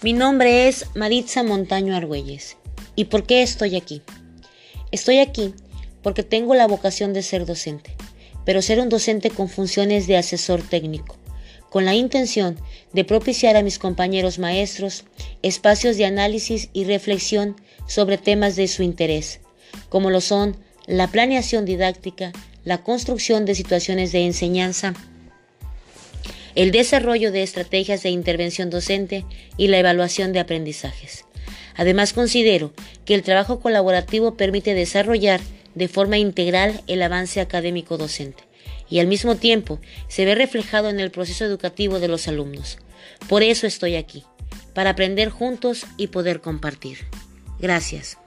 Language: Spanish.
Mi nombre es Maritza Montaño Argüelles. ¿Y por qué estoy aquí? Estoy aquí porque tengo la vocación de ser docente, pero ser un docente con funciones de asesor técnico, con la intención de propiciar a mis compañeros maestros espacios de análisis y reflexión sobre temas de su interés, como lo son la planeación didáctica, la construcción de situaciones de enseñanza, el desarrollo de estrategias de intervención docente y la evaluación de aprendizajes. Además, considero que el trabajo colaborativo permite desarrollar de forma integral el avance académico docente y al mismo tiempo se ve reflejado en el proceso educativo de los alumnos. Por eso estoy aquí, para aprender juntos y poder compartir. Gracias.